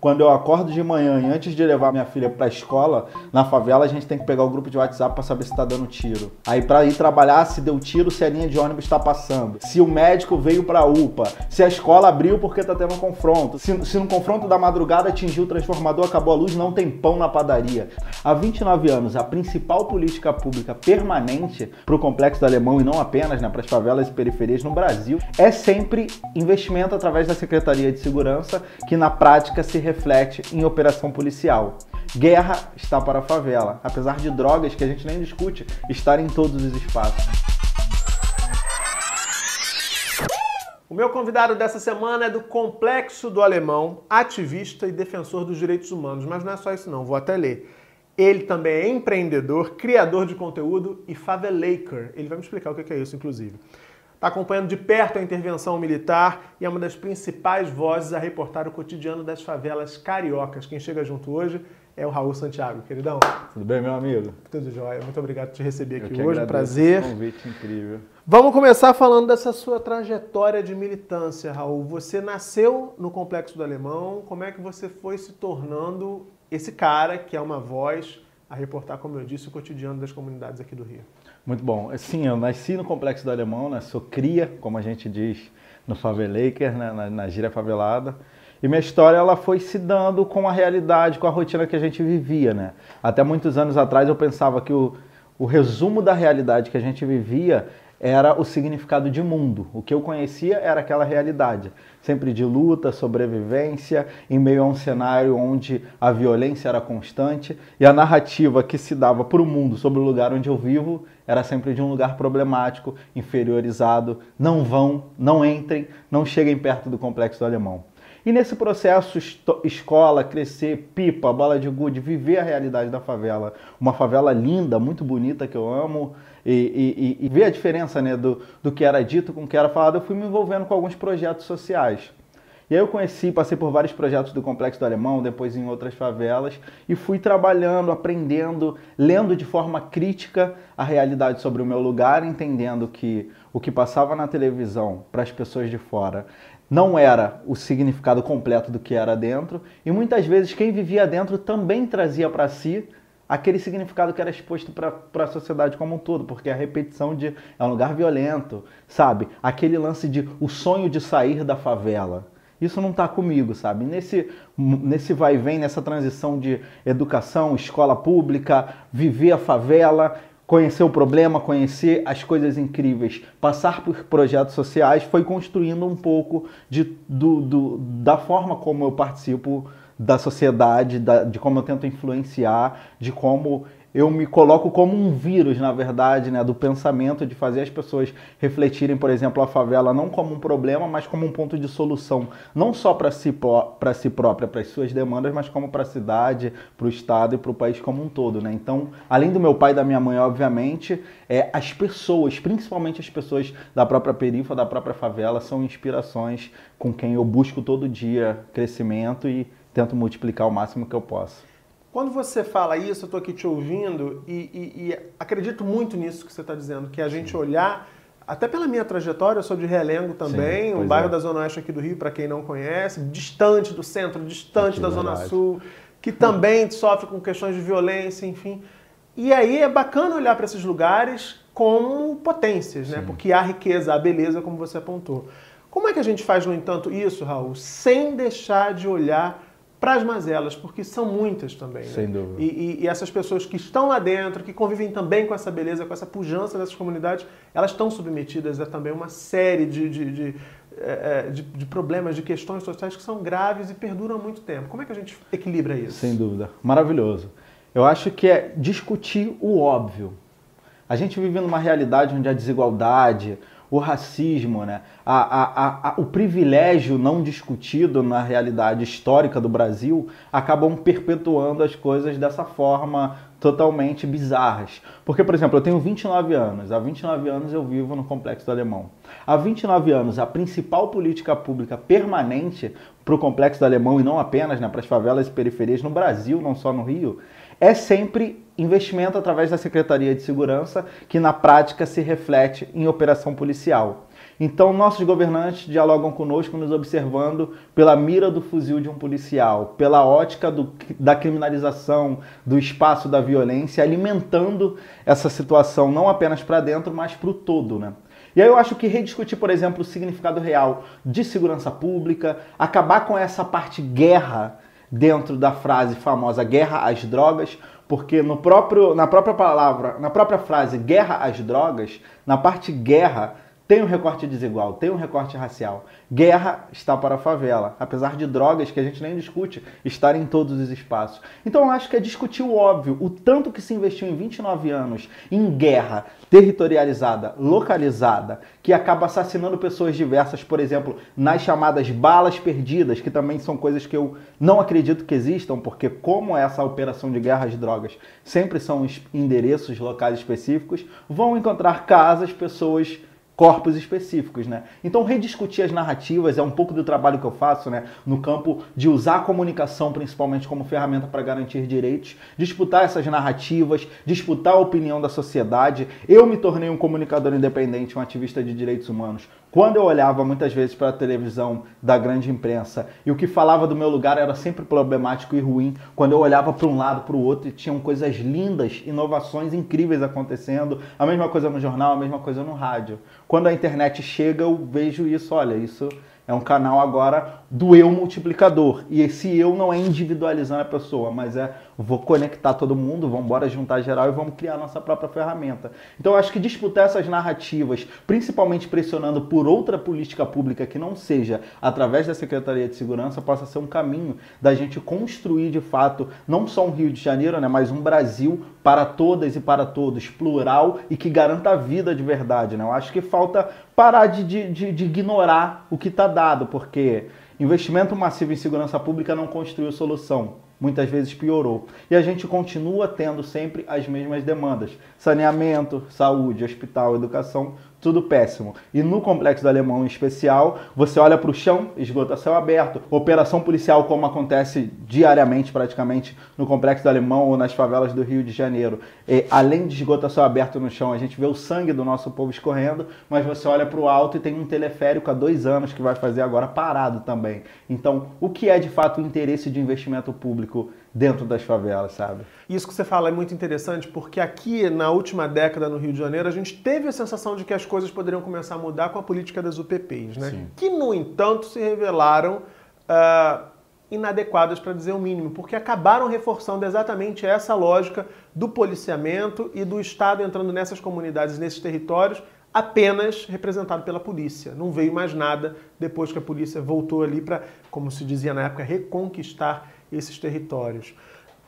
Quando eu acordo de manhã e antes de levar minha filha para a escola, na favela a gente tem que pegar o grupo de WhatsApp para saber se tá dando tiro. Aí para ir trabalhar, se deu tiro, se a linha de ônibus está passando, se o médico veio para UPA, se a escola abriu porque tá tendo um confronto, se, se no confronto da madrugada atingiu o transformador, acabou a luz, não tem pão na padaria. Há 29 anos, a principal política pública permanente para o complexo do Alemão e não apenas né, para as favelas e periferias no Brasil é sempre investimento através da Secretaria de Segurança, que na prática se reflete em operação policial. Guerra está para a favela, apesar de drogas que a gente nem discute estarem em todos os espaços. O meu convidado dessa semana é do Complexo do Alemão, ativista e defensor dos direitos humanos. Mas não é só isso não, vou até ler. Ele também é empreendedor, criador de conteúdo e favelaker. Ele vai me explicar o que é isso, inclusive está acompanhando de perto a intervenção militar e é uma das principais vozes a reportar o cotidiano das favelas cariocas. Quem chega junto hoje é o Raul Santiago, queridão. Tudo bem, meu amigo? Tudo jóia. Muito obrigado por te receber aqui hoje. Prazer. Um convite incrível. Vamos começar falando dessa sua trajetória de militância, Raul. Você nasceu no Complexo do Alemão. Como é que você foi se tornando esse cara que é uma voz a reportar, como eu disse, o cotidiano das comunidades aqui do Rio? Muito bom. Sim, eu nasci no Complexo do Alemão, né? sou cria, como a gente diz no Favelaker, né? na, na gíria favelada. E minha história ela foi se dando com a realidade, com a rotina que a gente vivia. Né? Até muitos anos atrás eu pensava que o, o resumo da realidade que a gente vivia era o significado de mundo. O que eu conhecia era aquela realidade, sempre de luta, sobrevivência, em meio a um cenário onde a violência era constante e a narrativa que se dava para o mundo sobre o lugar onde eu vivo era sempre de um lugar problemático, inferiorizado. Não vão, não entrem, não cheguem perto do complexo do alemão. E nesse processo, escola, crescer, pipa, bala de gude, viver a realidade da favela. Uma favela linda, muito bonita, que eu amo, e, e, e ver a diferença né, do, do que era dito com o que era falado, eu fui me envolvendo com alguns projetos sociais. E aí eu conheci, passei por vários projetos do Complexo do Alemão, depois em outras favelas, e fui trabalhando, aprendendo, lendo de forma crítica a realidade sobre o meu lugar, entendendo que o que passava na televisão para as pessoas de fora não era o significado completo do que era dentro, e muitas vezes quem vivia dentro também trazia para si aquele significado que era exposto para a sociedade como um todo, porque a repetição de é um lugar violento, sabe? Aquele lance de o sonho de sair da favela. Isso não está comigo, sabe? Nesse, nesse vai e vem, nessa transição de educação, escola pública, viver a favela, conhecer o problema, conhecer as coisas incríveis, passar por projetos sociais, foi construindo um pouco de, do, do, da forma como eu participo da sociedade, da, de como eu tento influenciar, de como eu me coloco como um vírus, na verdade, né, do pensamento de fazer as pessoas refletirem, por exemplo, a favela não como um problema, mas como um ponto de solução, não só para si, para si própria, para as suas demandas, mas como para a cidade, para o estado e para o país como um todo, né? Então, além do meu pai e da minha mãe, obviamente, é as pessoas, principalmente as pessoas da própria perifa, da própria favela, são inspirações com quem eu busco todo dia crescimento e tento multiplicar o máximo que eu posso. Quando você fala isso, eu estou aqui te ouvindo e, e, e, acredito muito nisso que você está dizendo, que a gente olhar, até pela minha trajetória, eu sou de Realengo também, Sim, um bairro é. da Zona Oeste aqui do Rio, para quem não conhece, distante do centro, distante que da verdade. Zona Sul, que também sofre com questões de violência, enfim. E aí é bacana olhar para esses lugares como potências, né? Porque há riqueza, há beleza, como você apontou. Como é que a gente faz, no entanto, isso, Raul, sem deixar de olhar para as mazelas, porque são muitas também. Né? Sem dúvida. E, e, e, essas pessoas que estão lá dentro, que convivem também com essa beleza, com essa pujança dessas comunidades, elas estão submetidas a também uma série de, de, de, é, é, de, de problemas, de questões sociais que são graves e perduram há muito tempo. Como é que a gente equilibra isso? Sem dúvida. Maravilhoso. Eu acho que é discutir o óbvio. A gente vive numa realidade onde a desigualdade, o racismo, né? A, a, a, o privilégio não discutido na realidade histórica do Brasil acabam perpetuando as coisas dessa forma totalmente bizarras. Porque, por exemplo, eu tenho 29 anos, há 29 anos eu vivo no Complexo do Alemão. Há 29 anos, a principal política pública permanente para o Complexo do Alemão, e não apenas né, para as favelas e periferias no Brasil, não só no Rio, é sempre investimento através da Secretaria de Segurança, que na prática se reflete em operação policial. Então, nossos governantes dialogam conosco, nos observando pela mira do fuzil de um policial, pela ótica do, da criminalização, do espaço da violência, alimentando essa situação não apenas para dentro, mas para o todo. Né? E aí eu acho que rediscutir, por exemplo, o significado real de segurança pública, acabar com essa parte guerra dentro da frase famosa guerra às drogas, porque no próprio, na própria palavra, na própria frase guerra às drogas, na parte guerra tem um recorte desigual, tem um recorte racial. Guerra está para a favela, apesar de drogas que a gente nem discute estarem em todos os espaços. Então eu acho que é discutir o óbvio, o tanto que se investiu em 29 anos em guerra territorializada, localizada, que acaba assassinando pessoas diversas, por exemplo, nas chamadas balas perdidas, que também são coisas que eu não acredito que existam, porque como essa operação de guerra às drogas sempre são endereços locais específicos, vão encontrar casas, pessoas corpos específicos, né? Então rediscutir as narrativas é um pouco do trabalho que eu faço, né, no campo de usar a comunicação principalmente como ferramenta para garantir direitos, disputar essas narrativas, disputar a opinião da sociedade. Eu me tornei um comunicador independente, um ativista de direitos humanos, quando eu olhava muitas vezes para a televisão da grande imprensa e o que falava do meu lugar era sempre problemático e ruim, quando eu olhava para um lado, para o outro e tinham coisas lindas, inovações incríveis acontecendo, a mesma coisa no jornal, a mesma coisa no rádio. Quando a internet chega, eu vejo isso, olha, isso é um canal agora do eu multiplicador. E esse eu não é individualizando a pessoa, mas é vou conectar todo mundo, vamos embora juntar geral e vamos criar nossa própria ferramenta. Então acho que disputar essas narrativas, principalmente pressionando por outra política pública que não seja através da Secretaria de Segurança, possa ser um caminho da gente construir de fato não só um Rio de Janeiro, né, mas um Brasil para todas e para todos, plural e que garanta a vida de verdade. Né? Eu acho que falta parar de, de, de ignorar o que está dado, porque investimento massivo em segurança pública não construiu solução muitas vezes piorou. E a gente continua tendo sempre as mesmas demandas: saneamento, saúde, hospital, educação, tudo péssimo. E no Complexo do Alemão em especial, você olha para o chão, esgoto a céu aberto, operação policial como acontece diariamente praticamente no Complexo do Alemão ou nas favelas do Rio de Janeiro. E, além de esgoto a céu aberto no chão, a gente vê o sangue do nosso povo escorrendo, mas você olha para o alto e tem um teleférico há dois anos que vai fazer agora parado também. Então, o que é de fato o interesse de investimento público dentro das favelas, sabe? Isso que você fala é muito interessante, porque aqui na última década no Rio de Janeiro a gente teve a sensação de que as coisas poderiam começar a mudar com a política das UPPs, né? Sim. Que no entanto se revelaram uh, inadequadas para dizer o mínimo, porque acabaram reforçando exatamente essa lógica do policiamento e do Estado entrando nessas comunidades, nesses territórios apenas representado pela polícia. Não veio mais nada depois que a polícia voltou ali para, como se dizia na época, reconquistar esses territórios.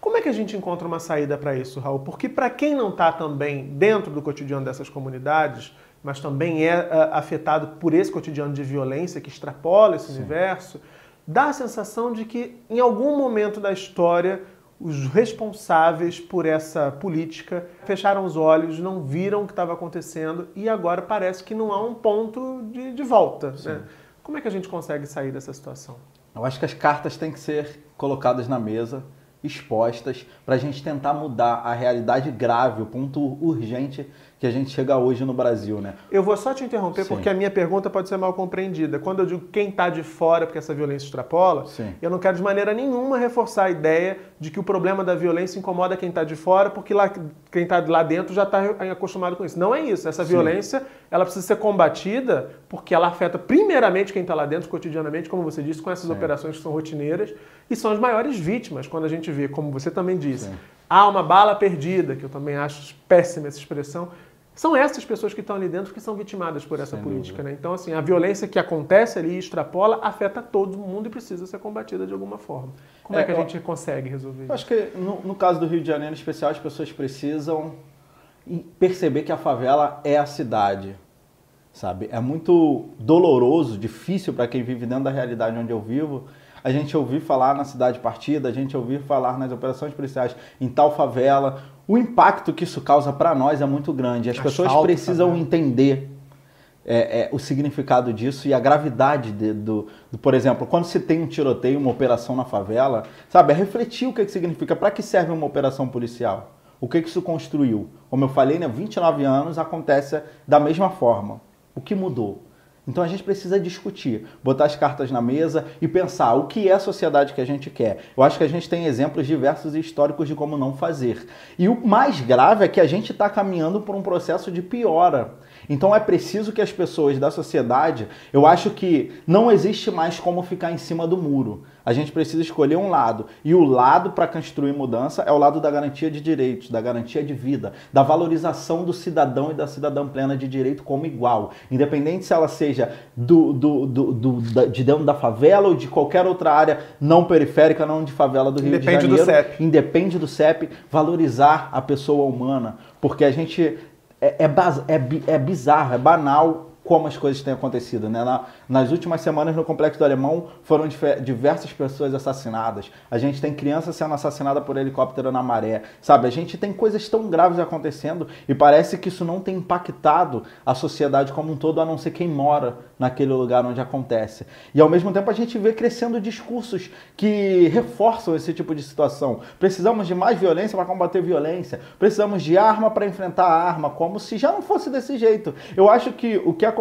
Como é que a gente encontra uma saída para isso, Raul? Porque para quem não está também dentro do cotidiano dessas comunidades, mas também é uh, afetado por esse cotidiano de violência que extrapola esse Sim. universo, dá a sensação de que em algum momento da história os responsáveis por essa política fecharam os olhos, não viram o que estava acontecendo e agora parece que não há um ponto de, de volta. Né? Como é que a gente consegue sair dessa situação? Eu acho que as cartas têm que ser colocadas na mesa, expostas, para a gente tentar mudar a realidade grave, o ponto urgente que a gente chega hoje no Brasil, né? Eu vou só te interromper Sim. porque a minha pergunta pode ser mal compreendida. Quando eu digo quem está de fora porque essa violência extrapola, Sim. eu não quero de maneira nenhuma reforçar a ideia de que o problema da violência incomoda quem está de fora porque lá, quem está lá dentro já está acostumado com isso. Não é isso. Essa Sim. violência ela precisa ser combatida porque ela afeta primeiramente quem está lá dentro cotidianamente, como você disse, com essas operações que são rotineiras e são as maiores vítimas quando a gente vê, como você também disse, há uma bala perdida, que eu também acho péssima essa expressão são essas pessoas que estão ali dentro que são vitimadas por essa Sem política. Né? Então, assim, a violência que acontece ali e extrapola afeta todo mundo e precisa ser combatida de alguma forma. Como é, é que a gente consegue resolver isso? Acho que no, no caso do Rio de Janeiro, em especial, as pessoas precisam perceber que a favela é a cidade, sabe? É muito doloroso, difícil para quem vive dentro da realidade onde eu vivo, a gente ouvir falar na cidade partida, a gente ouvir falar nas operações policiais em tal favela. O impacto que isso causa para nós é muito grande. As pessoas precisam entender é, é, o significado disso e a gravidade de, do, do, por exemplo, quando se tem um tiroteio, uma operação na favela, sabe, é refletir o que, que significa, para que serve uma operação policial, o que, que isso construiu. Como eu falei, né, 29 anos acontece da mesma forma. O que mudou? Então a gente precisa discutir, botar as cartas na mesa e pensar o que é a sociedade que a gente quer. Eu acho que a gente tem exemplos diversos e históricos de como não fazer. E o mais grave é que a gente está caminhando por um processo de piora. Então é preciso que as pessoas da sociedade, eu acho que não existe mais como ficar em cima do muro. A gente precisa escolher um lado. E o lado para construir mudança é o lado da garantia de direitos, da garantia de vida, da valorização do cidadão e da cidadã plena de direito como igual. Independente se ela seja do, do, do, do de dentro da favela ou de qualquer outra área não periférica, não de favela do Rio Independe de Janeiro. Do CEP. Independe do CEP. Valorizar a pessoa humana. Porque a gente é, é, é, é bizarro, é banal como as coisas têm acontecido. Né? Na, nas últimas semanas no Complexo do Alemão foram diversas pessoas assassinadas. A gente tem criança sendo assassinada por helicóptero na maré. Sabe, a gente tem coisas tão graves acontecendo e parece que isso não tem impactado a sociedade como um todo, a não ser quem mora naquele lugar onde acontece. E ao mesmo tempo a gente vê crescendo discursos que reforçam esse tipo de situação. Precisamos de mais violência para combater violência. Precisamos de arma para enfrentar a arma, como se já não fosse desse jeito. Eu acho que o que acontece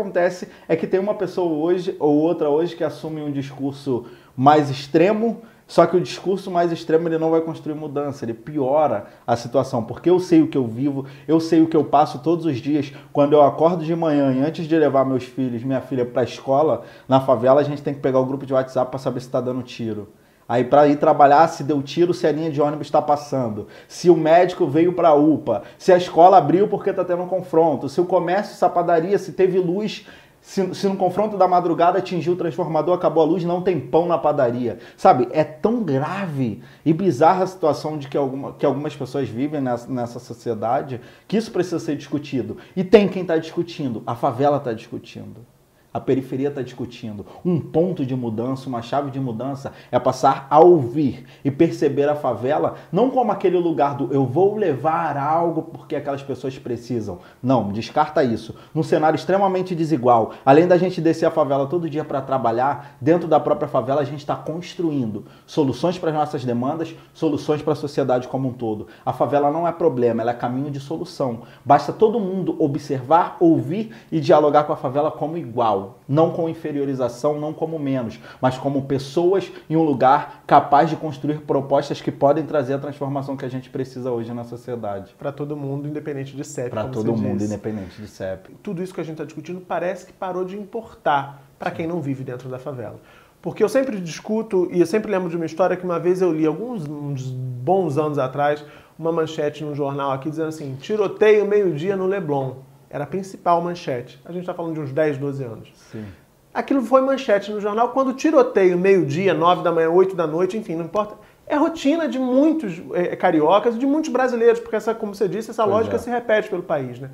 é que tem uma pessoa hoje ou outra hoje que assume um discurso mais extremo, só que o discurso mais extremo ele não vai construir mudança, ele piora a situação, porque eu sei o que eu vivo, eu sei o que eu passo todos os dias. Quando eu acordo de manhã e antes de levar meus filhos, minha filha para a escola, na favela, a gente tem que pegar o grupo de WhatsApp para saber se está dando tiro. Aí para ir trabalhar, se deu tiro, se a linha de ônibus está passando, se o médico veio para a UPA, se a escola abriu porque está tendo um confronto, se o comércio, se a padaria, se teve luz, se, se no confronto da madrugada atingiu o transformador, acabou a luz, não tem pão na padaria. Sabe, é tão grave e bizarra a situação de que, alguma, que algumas pessoas vivem nessa, nessa sociedade que isso precisa ser discutido. E tem quem está discutindo, a favela está discutindo a periferia está discutindo. Um ponto de mudança, uma chave de mudança é passar a ouvir e perceber a favela não como aquele lugar do eu vou levar algo porque aquelas pessoas precisam. Não, descarta isso. Num cenário extremamente desigual, além da gente descer a favela todo dia para trabalhar, dentro da própria favela a gente está construindo soluções para as nossas demandas, soluções para a sociedade como um todo. A favela não é problema, ela é caminho de solução. Basta todo mundo observar, ouvir e dialogar com a favela como igual não com inferiorização, não como menos, mas como pessoas em um lugar capaz de construir propostas que podem trazer a transformação que a gente precisa hoje na sociedade. Para todo mundo, independente de CEP. Para todo mundo, disse. independente de CEP. Tudo isso que a gente está discutindo parece que parou de importar para quem não vive dentro da favela. Porque eu sempre discuto, e eu sempre lembro de uma história que uma vez eu li, alguns bons anos atrás, uma manchete num jornal aqui dizendo assim: tiroteio meio-dia no Leblon era a principal manchete. A gente está falando de uns 10, 12 anos. Sim. Aquilo foi manchete no jornal quando tiroteio, meio-dia, 9 da manhã, 8 da noite, enfim, não importa. É rotina de muitos é, cariocas e de muitos brasileiros, porque essa, como você disse, essa pois lógica é. se repete pelo país, né?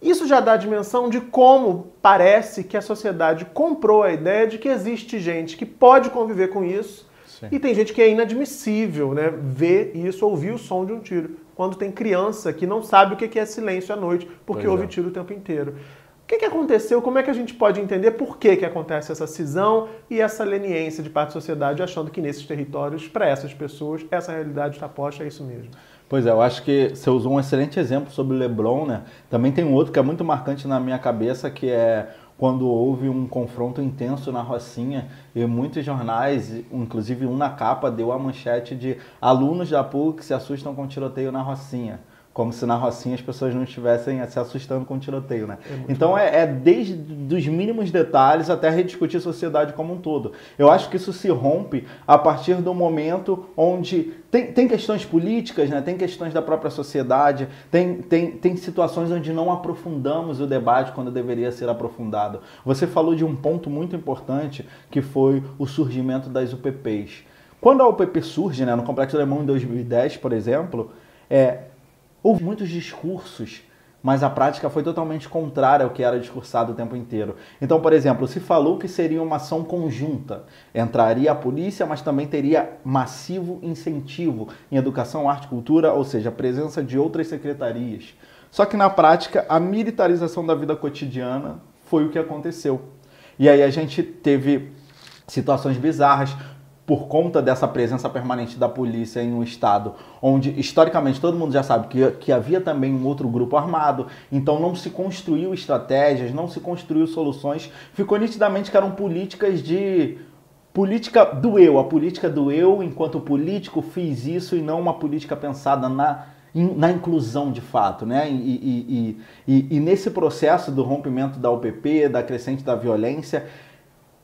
Isso já dá a dimensão de como parece que a sociedade comprou a ideia de que existe gente que pode conviver com isso Sim. e tem gente que é inadmissível, né? Ver isso, ouvir o som de um tiro quando tem criança que não sabe o que é silêncio à noite, porque pois ouve é. tiro o tempo inteiro. O que, que aconteceu? Como é que a gente pode entender por que, que acontece essa cisão e essa leniência de parte da sociedade achando que nesses territórios, para essas pessoas, essa realidade está posta, é isso mesmo? Pois é, eu acho que você usou um excelente exemplo sobre o Lebron, né? Também tem um outro que é muito marcante na minha cabeça, que é quando houve um confronto intenso na Rocinha e muitos jornais, inclusive um na capa, deu a manchete de alunos da PUC se assustam com tiroteio na Rocinha como se na Rocinha as pessoas não estivessem se assustando com o tiroteio, né? É então é, é, desde os mínimos detalhes até rediscutir a sociedade como um todo. Eu acho que isso se rompe a partir do momento onde tem, tem questões políticas, né? tem questões da própria sociedade, tem, tem, tem situações onde não aprofundamos o debate quando deveria ser aprofundado. Você falou de um ponto muito importante que foi o surgimento das UPPs. Quando a UPP surge, né, no Complexo Alemão em 2010, por exemplo, é, Houve muitos discursos, mas a prática foi totalmente contrária ao que era discursado o tempo inteiro. Então, por exemplo, se falou que seria uma ação conjunta. Entraria a polícia, mas também teria massivo incentivo em educação, arte cultura, ou seja, a presença de outras secretarias. Só que na prática, a militarização da vida cotidiana foi o que aconteceu. E aí a gente teve situações bizarras, por conta dessa presença permanente da polícia em um estado onde historicamente todo mundo já sabe que, que havia também um outro grupo armado, então não se construiu estratégias, não se construiu soluções, ficou nitidamente que eram políticas de política do eu, a política do eu enquanto político fiz isso e não uma política pensada na na inclusão de fato, né? E, e, e, e, nesse processo do rompimento da UPP, da crescente da violência,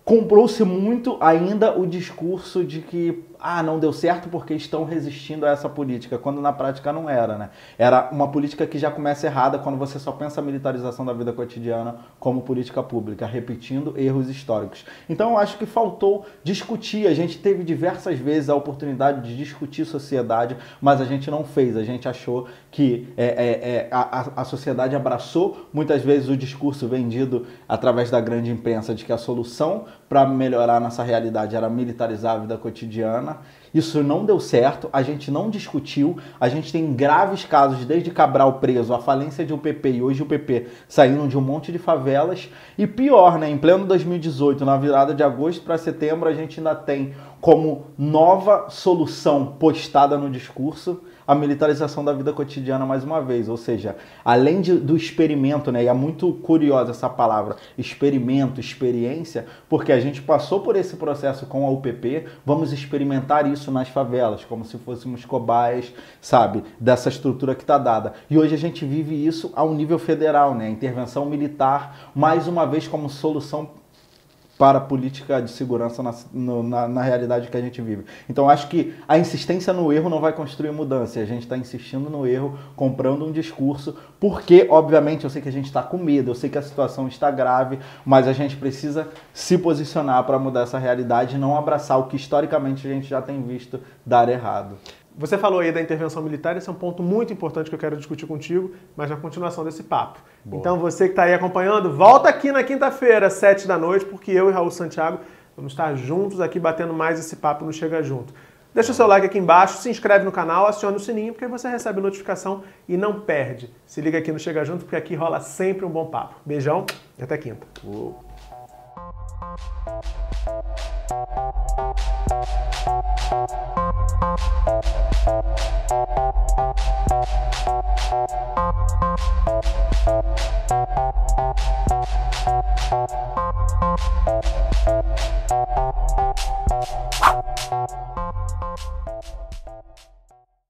comprou-se muito ainda o discurso de que ah, não deu certo porque estão resistindo a essa política, quando na prática não era, né? Era uma política que já começa errada quando você só pensa a militarização da vida cotidiana como política pública, repetindo erros históricos. Então eu acho que faltou discutir, a gente teve diversas vezes a oportunidade de discutir sociedade, mas a gente não fez, a gente achou que é, é, é, a, a sociedade abraçou muitas vezes o discurso vendido através da grande imprensa de que a solução para melhorar nossa realidade era militarizar a vida cotidiana. Isso não deu certo, a gente não discutiu, a gente tem graves casos, desde Cabral preso, a falência de UPP e hoje o PP saindo de um monte de favelas. E pior, né, em pleno 2018, na virada de agosto para setembro, a gente ainda tem como nova solução postada no discurso a militarização da vida cotidiana mais uma vez. Ou seja, além de, do experimento, né? E é muito curiosa essa palavra, experimento, experiência, porque a gente passou por esse processo com a UPP, vamos experimentar isso nas favelas, como se fôssemos cobaias, sabe, dessa estrutura que está dada. E hoje a gente vive isso ao nível federal, né? Intervenção militar, mais uma vez como solução para a política de segurança na, no, na, na, realidade que a gente vive. Então acho que a insistência no erro não vai construir mudança. A gente está insistindo no erro, comprando um discurso, porque, obviamente, eu sei que a gente está com medo, eu sei que a situação está grave, mas a gente precisa se posicionar para mudar essa realidade e não abraçar o que historicamente a gente já tem visto dar errado. Você falou aí da intervenção militar, esse é um ponto muito importante que eu quero discutir contigo, mas na continuação desse papo. Boa. Então você que está aí acompanhando, volta aqui na quinta-feira, sete da noite, porque eu e Raul Santiago vamos estar juntos aqui batendo mais esse papo no Chega Junto. Deixa o seu like aqui embaixo, se inscreve no canal, aciona o sininho, porque você recebe notificação e não perde. Se liga aqui no Chega Junto, porque aqui rola sempre um bom papo. Beijão e até quinta. Uou. Thank you. Música